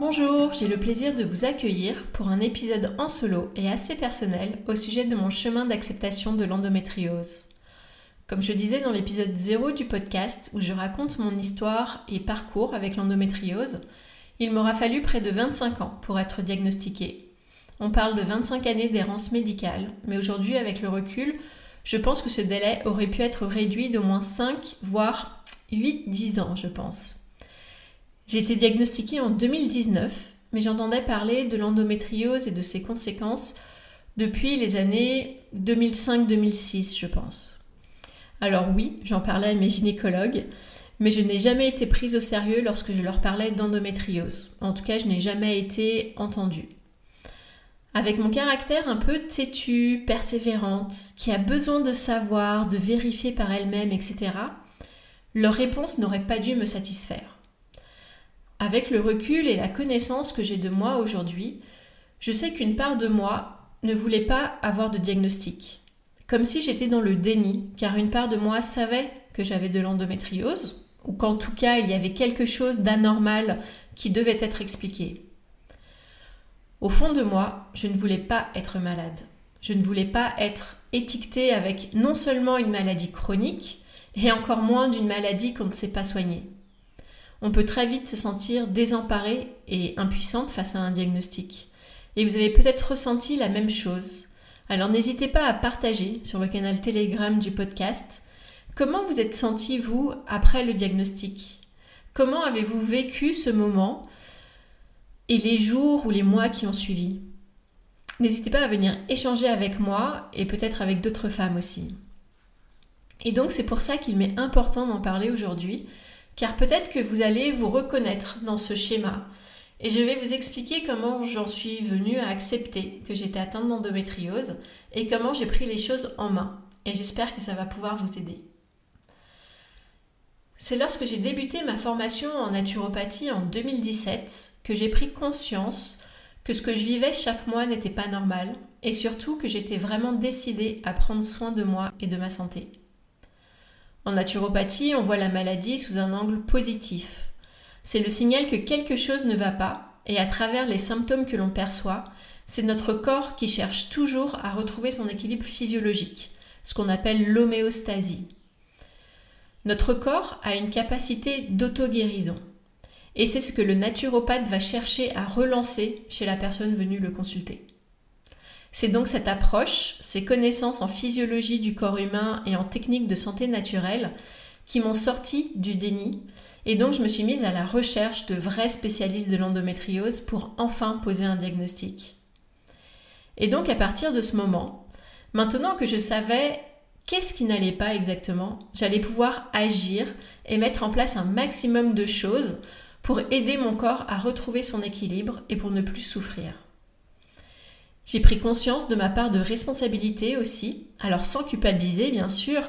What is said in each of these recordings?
Bonjour, j'ai le plaisir de vous accueillir pour un épisode en solo et assez personnel au sujet de mon chemin d'acceptation de l'endométriose. Comme je disais dans l'épisode 0 du podcast où je raconte mon histoire et parcours avec l'endométriose, il m'aura fallu près de 25 ans pour être diagnostiquée. On parle de 25 années d'errance médicale, mais aujourd'hui avec le recul, je pense que ce délai aurait pu être réduit d'au moins 5 voire 8-10 ans, je pense. J'ai été diagnostiquée en 2019, mais j'entendais parler de l'endométriose et de ses conséquences depuis les années 2005-2006, je pense. Alors oui, j'en parlais à mes gynécologues, mais je n'ai jamais été prise au sérieux lorsque je leur parlais d'endométriose. En tout cas, je n'ai jamais été entendue. Avec mon caractère un peu têtu, persévérante, qui a besoin de savoir, de vérifier par elle-même, etc., leur réponse n'aurait pas dû me satisfaire. Avec le recul et la connaissance que j'ai de moi aujourd'hui, je sais qu'une part de moi ne voulait pas avoir de diagnostic. Comme si j'étais dans le déni, car une part de moi savait que j'avais de l'endométriose, ou qu'en tout cas il y avait quelque chose d'anormal qui devait être expliqué. Au fond de moi, je ne voulais pas être malade. Je ne voulais pas être étiquetée avec non seulement une maladie chronique, et encore moins d'une maladie qu'on ne sait pas soigner on peut très vite se sentir désemparée et impuissante face à un diagnostic. Et vous avez peut-être ressenti la même chose. Alors n'hésitez pas à partager sur le canal Telegram du podcast comment vous êtes senti vous après le diagnostic? Comment avez-vous vécu ce moment et les jours ou les mois qui ont suivi? N'hésitez pas à venir échanger avec moi et peut-être avec d'autres femmes aussi. Et donc c'est pour ça qu'il m'est important d'en parler aujourd'hui car peut-être que vous allez vous reconnaître dans ce schéma. Et je vais vous expliquer comment j'en suis venue à accepter que j'étais atteinte d'endométriose et comment j'ai pris les choses en main. Et j'espère que ça va pouvoir vous aider. C'est lorsque j'ai débuté ma formation en naturopathie en 2017 que j'ai pris conscience que ce que je vivais chaque mois n'était pas normal et surtout que j'étais vraiment décidée à prendre soin de moi et de ma santé. En naturopathie, on voit la maladie sous un angle positif. C'est le signal que quelque chose ne va pas, et à travers les symptômes que l'on perçoit, c'est notre corps qui cherche toujours à retrouver son équilibre physiologique, ce qu'on appelle l'homéostasie. Notre corps a une capacité d'auto-guérison. Et c'est ce que le naturopathe va chercher à relancer chez la personne venue le consulter. C'est donc cette approche, ces connaissances en physiologie du corps humain et en technique de santé naturelle qui m'ont sorti du déni et donc je me suis mise à la recherche de vrais spécialistes de l'endométriose pour enfin poser un diagnostic. Et donc à partir de ce moment, maintenant que je savais qu'est-ce qui n'allait pas exactement, j'allais pouvoir agir et mettre en place un maximum de choses pour aider mon corps à retrouver son équilibre et pour ne plus souffrir. J'ai pris conscience de ma part de responsabilité aussi, alors sans culpabiliser bien sûr,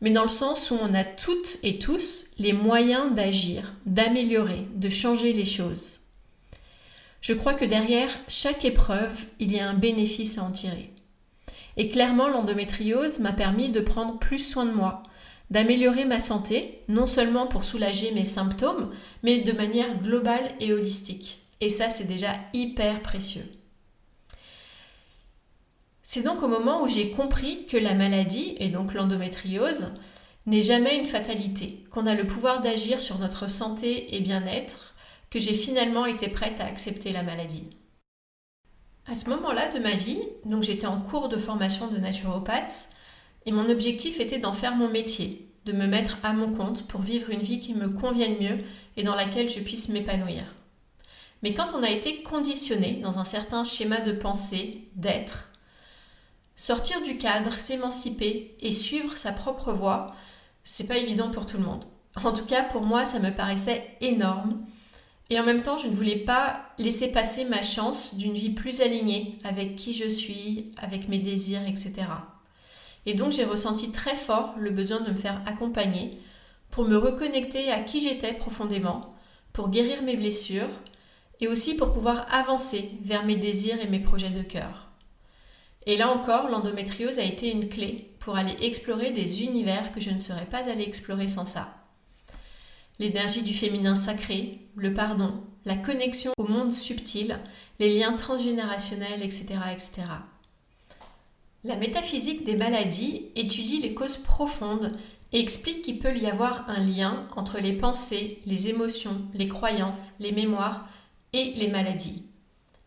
mais dans le sens où on a toutes et tous les moyens d'agir, d'améliorer, de changer les choses. Je crois que derrière chaque épreuve, il y a un bénéfice à en tirer. Et clairement, l'endométriose m'a permis de prendre plus soin de moi, d'améliorer ma santé, non seulement pour soulager mes symptômes, mais de manière globale et holistique. Et ça, c'est déjà hyper précieux. C'est donc au moment où j'ai compris que la maladie, et donc l'endométriose, n'est jamais une fatalité, qu'on a le pouvoir d'agir sur notre santé et bien-être, que j'ai finalement été prête à accepter la maladie. À ce moment-là de ma vie, donc j'étais en cours de formation de naturopathe, et mon objectif était d'en faire mon métier, de me mettre à mon compte pour vivre une vie qui me convienne mieux et dans laquelle je puisse m'épanouir. Mais quand on a été conditionné dans un certain schéma de pensée, d'être, sortir du cadre, s'émanciper et suivre sa propre voie, c'est pas évident pour tout le monde. En tout cas, pour moi, ça me paraissait énorme. Et en même temps, je ne voulais pas laisser passer ma chance d'une vie plus alignée avec qui je suis, avec mes désirs, etc. Et donc, j'ai ressenti très fort le besoin de me faire accompagner pour me reconnecter à qui j'étais profondément, pour guérir mes blessures et aussi pour pouvoir avancer vers mes désirs et mes projets de cœur. Et là encore, l'endométriose a été une clé pour aller explorer des univers que je ne serais pas allée explorer sans ça. L'énergie du féminin sacré, le pardon, la connexion au monde subtil, les liens transgénérationnels, etc., etc. La métaphysique des maladies étudie les causes profondes et explique qu'il peut y avoir un lien entre les pensées, les émotions, les croyances, les mémoires et les maladies.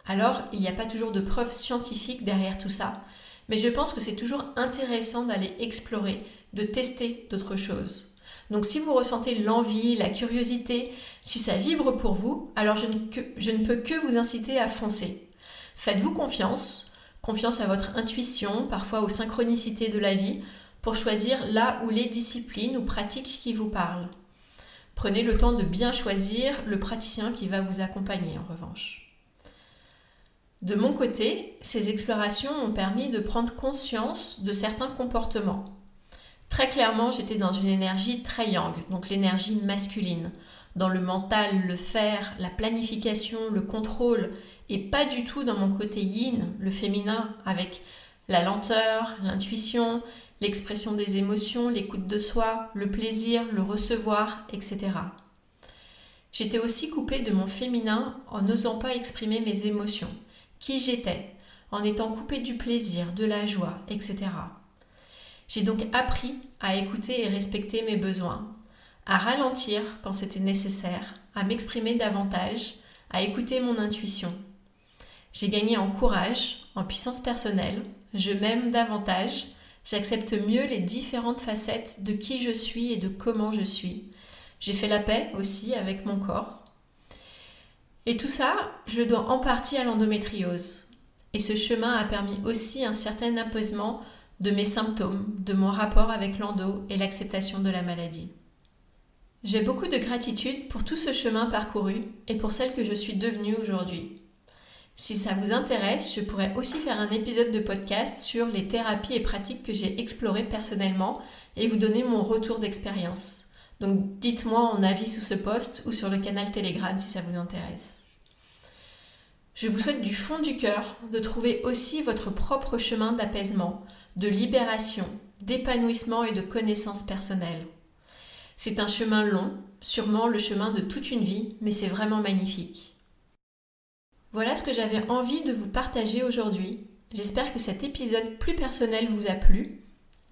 Alors, il n'y a pas toujours de preuves scientifiques derrière tout ça, mais je pense que c'est toujours intéressant d'aller explorer, de tester d'autres choses. Donc si vous ressentez l'envie, la curiosité, si ça vibre pour vous, alors je ne, peux que vous inciter à foncer. Faites-vous confiance, confiance à votre intuition, parfois aux synchronicités de la vie, pour choisir là où les disciplines ou pratiques qui vous parlent. Prenez le temps de bien choisir le praticien qui va vous accompagner en revanche. De mon côté, ces explorations ont permis de prendre conscience de certains comportements. Très clairement, j'étais dans une énergie très yang, donc l'énergie masculine, dans le mental, le faire, la planification, le contrôle, et pas du tout dans mon côté yin, le féminin, avec la lenteur, l'intuition, l'expression des émotions, l'écoute de soi, le plaisir, le recevoir, etc. J'étais aussi coupée de mon féminin en n'osant pas exprimer mes émotions qui j'étais, en étant coupée du plaisir, de la joie, etc. J'ai donc appris à écouter et respecter mes besoins, à ralentir quand c'était nécessaire, à m'exprimer davantage, à écouter mon intuition. J'ai gagné en courage, en puissance personnelle, je m'aime davantage, j'accepte mieux les différentes facettes de qui je suis et de comment je suis. J'ai fait la paix aussi avec mon corps, et tout ça, je le dois en partie à l'endométriose. Et ce chemin a permis aussi un certain apaisement de mes symptômes, de mon rapport avec l'endo et l'acceptation de la maladie. J'ai beaucoup de gratitude pour tout ce chemin parcouru et pour celle que je suis devenue aujourd'hui. Si ça vous intéresse, je pourrais aussi faire un épisode de podcast sur les thérapies et pratiques que j'ai explorées personnellement et vous donner mon retour d'expérience. Donc dites-moi en avis sous ce post ou sur le canal Telegram si ça vous intéresse. Je vous souhaite du fond du cœur de trouver aussi votre propre chemin d'apaisement, de libération, d'épanouissement et de connaissance personnelle. C'est un chemin long, sûrement le chemin de toute une vie, mais c'est vraiment magnifique. Voilà ce que j'avais envie de vous partager aujourd'hui. J'espère que cet épisode plus personnel vous a plu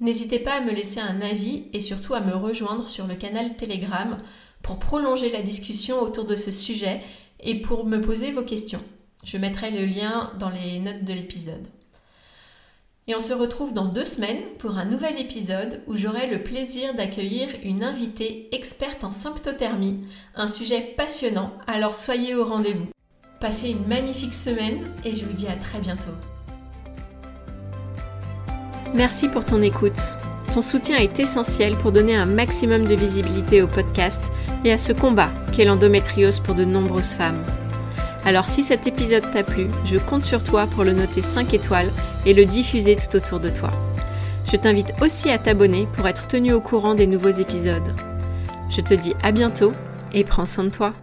N'hésitez pas à me laisser un avis et surtout à me rejoindre sur le canal Telegram pour prolonger la discussion autour de ce sujet et pour me poser vos questions. Je mettrai le lien dans les notes de l'épisode. Et on se retrouve dans deux semaines pour un nouvel épisode où j'aurai le plaisir d'accueillir une invitée experte en symptothermie, un sujet passionnant, alors soyez au rendez-vous. Passez une magnifique semaine et je vous dis à très bientôt. Merci pour ton écoute. Ton soutien est essentiel pour donner un maximum de visibilité au podcast et à ce combat qu'est l'endométriose pour de nombreuses femmes. Alors si cet épisode t'a plu, je compte sur toi pour le noter 5 étoiles et le diffuser tout autour de toi. Je t'invite aussi à t'abonner pour être tenu au courant des nouveaux épisodes. Je te dis à bientôt et prends soin de toi.